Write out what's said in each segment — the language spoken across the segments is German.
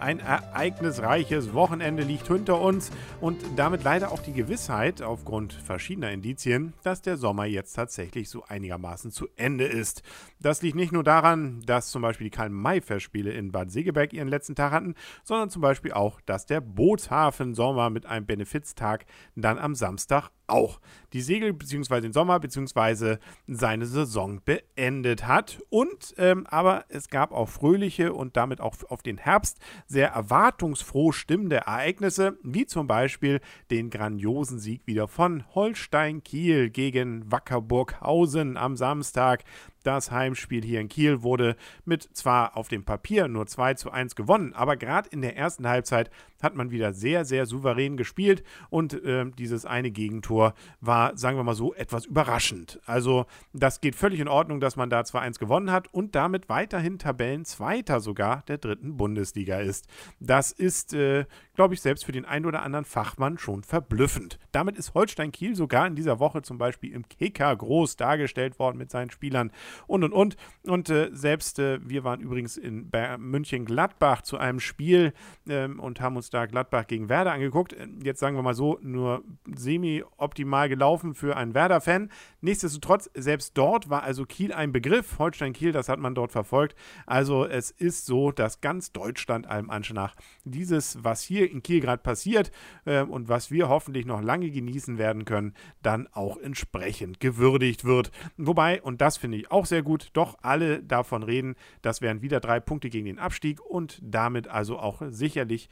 Ein ereignisreiches Wochenende liegt hinter uns und damit leider auch die Gewissheit aufgrund verschiedener Indizien, dass der Sommer jetzt tatsächlich so einigermaßen zu Ende ist. Das liegt nicht nur daran, dass zum Beispiel die Karl-May-Festspiele in Bad Segeberg ihren letzten Tag hatten, sondern zum Beispiel auch, dass der Bootshafen Sommer mit einem Benefiztag dann am Samstag auch die Segel- bzw. den Sommer bzw. seine Saison beendet hat. Und ähm, aber es gab auch fröhliche und damit auch auf den Herbst sehr erwartungsfroh stimmende Ereignisse, wie zum Beispiel den grandiosen Sieg wieder von Holstein Kiel gegen Wackerburghausen am Samstag. Das Heimspiel hier in Kiel wurde mit zwar auf dem Papier nur 2 zu 1 gewonnen, aber gerade in der ersten Halbzeit hat man wieder sehr, sehr souverän gespielt und äh, dieses eine Gegentor war, sagen wir mal so, etwas überraschend. Also das geht völlig in Ordnung, dass man da 2-1 gewonnen hat und damit weiterhin Tabellenzweiter sogar der dritten Bundesliga ist. Das ist, äh, glaube ich, selbst für den einen oder anderen Fachmann schon verblüffend. Damit ist Holstein Kiel sogar in dieser Woche zum Beispiel im Kicker groß dargestellt worden mit seinen Spielern und und und. Und äh, selbst äh, wir waren übrigens in München-Gladbach zu einem Spiel ähm, und haben uns da Gladbach gegen Werder angeguckt. Jetzt sagen wir mal so, nur semi-optimal gelaufen für einen Werder-Fan. Nichtsdestotrotz, selbst dort war also Kiel ein Begriff. Holstein-Kiel, das hat man dort verfolgt. Also es ist so, dass ganz Deutschland allem Anschein nach dieses, was hier in Kiel gerade passiert äh, und was wir hoffentlich noch lange genießen werden können, dann auch entsprechend gewürdigt wird. Wobei, und das finde ich auch sehr gut, doch alle davon reden, das wären wieder drei Punkte gegen den Abstieg und damit also auch sicherlich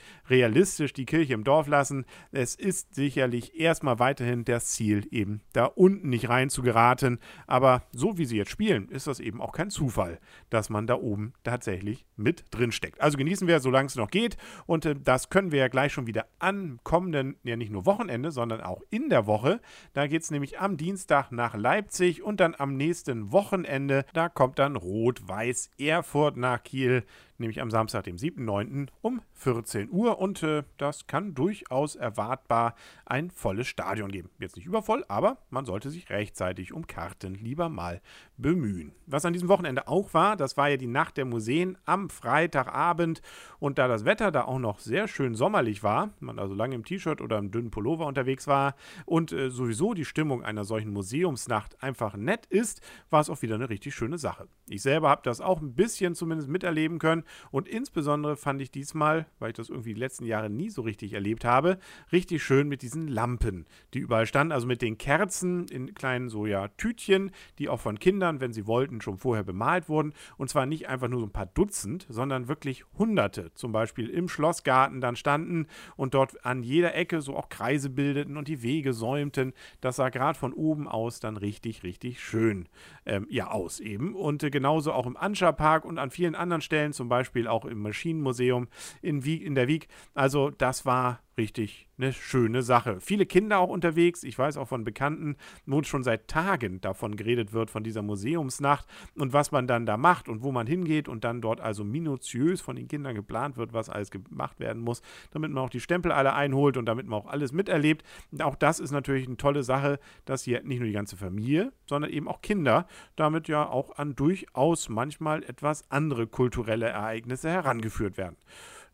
realistisch die Kirche im Dorf lassen. Es ist sicherlich erstmal weiterhin das Ziel, eben da unten nicht rein zu geraten. Aber so wie sie jetzt spielen, ist das eben auch kein Zufall, dass man da oben tatsächlich mit drin steckt. Also genießen wir, solange es noch geht. Und äh, das können wir ja gleich schon wieder am kommenden, ja nicht nur Wochenende, sondern auch in der Woche. Da geht es nämlich am Dienstag nach Leipzig und dann am nächsten Wochenende, da kommt dann Rot-Weiß Erfurt nach Kiel nämlich am Samstag, dem 7.9. um 14 Uhr. Und äh, das kann durchaus erwartbar ein volles Stadion geben. Jetzt nicht übervoll, aber man sollte sich rechtzeitig um Karten lieber mal bemühen. Was an diesem Wochenende auch war, das war ja die Nacht der Museen am Freitagabend. Und da das Wetter da auch noch sehr schön sommerlich war, man also lange im T-Shirt oder im dünnen Pullover unterwegs war und äh, sowieso die Stimmung einer solchen Museumsnacht einfach nett ist, war es auch wieder eine richtig schöne Sache. Ich selber habe das auch ein bisschen zumindest miterleben können und insbesondere fand ich diesmal, weil ich das irgendwie die letzten Jahre nie so richtig erlebt habe, richtig schön mit diesen Lampen, die überall standen. Also mit den Kerzen in kleinen so ja Tütchen, die auch von Kindern, wenn sie wollten, schon vorher bemalt wurden. Und zwar nicht einfach nur so ein paar Dutzend, sondern wirklich Hunderte. Zum Beispiel im Schlossgarten dann standen und dort an jeder Ecke so auch Kreise bildeten und die Wege säumten. Das sah gerade von oben aus dann richtig, richtig schön ähm, ja aus eben. Und äh, genauso auch im Anscha-Park und an vielen anderen Stellen, zum Beispiel Beispiel auch im Maschinenmuseum in, Wieg, in der Wieg. Also das war richtig eine schöne Sache. Viele Kinder auch unterwegs. Ich weiß auch von Bekannten, wo schon seit Tagen davon geredet wird, von dieser Museumsnacht und was man dann da macht und wo man hingeht und dann dort also minutiös von den Kindern geplant wird, was alles gemacht werden muss, damit man auch die Stempel alle einholt und damit man auch alles miterlebt. Und auch das ist natürlich eine tolle Sache, dass hier nicht nur die ganze Familie, sondern eben auch Kinder damit ja auch an durchaus manchmal etwas andere kulturelle Ereignisse herangeführt werden.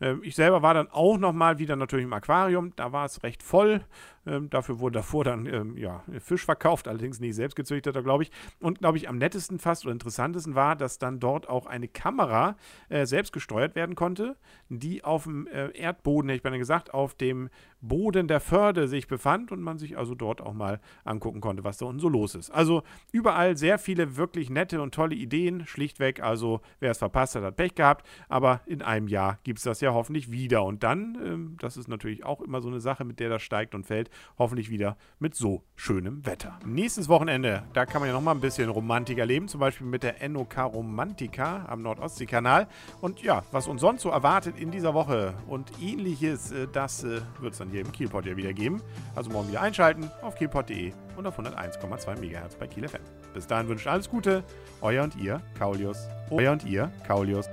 Ähm, ich selber war dann auch nochmal wieder natürlich im Aquarium. Da war es recht voll. Ähm, dafür wurde davor dann ähm, ja, Fisch verkauft, allerdings nicht selbst gezüchteter, glaube ich. Und glaube ich, am nettesten fast oder interessantesten war, dass dann dort auch eine Kamera äh, selbst gesteuert werden konnte, die auf dem äh, Erdboden, hätte ich beinahe gesagt, auf dem Boden der Förde sich befand und man sich also dort auch mal angucken konnte, was da unten so los ist. Also überall sehr viele wirklich nette und tolle Ideen, schlichtweg. Also wer es verpasst hat, hat Pech gehabt. Aber in einem Jahr gibt es das ja hoffentlich wieder. Und dann, ähm, das ist natürlich auch immer so eine Sache, mit der das steigt und fällt, hoffentlich wieder mit so schönem Wetter. Nächstes Wochenende, da kann man ja nochmal ein bisschen Romantik erleben, zum Beispiel mit der NOK Romantika am Nordostseekanal. Und ja, was uns sonst so erwartet in dieser Woche und ähnliches, äh, das äh, wird es dann hier im Kielpot ja wieder geben. Also morgen wieder einschalten auf kielpot.de und auf 101,2 MHz bei Kiel FM. Bis dahin wünscht alles Gute, euer und ihr, Kaulius. Euer und ihr, Kaulius.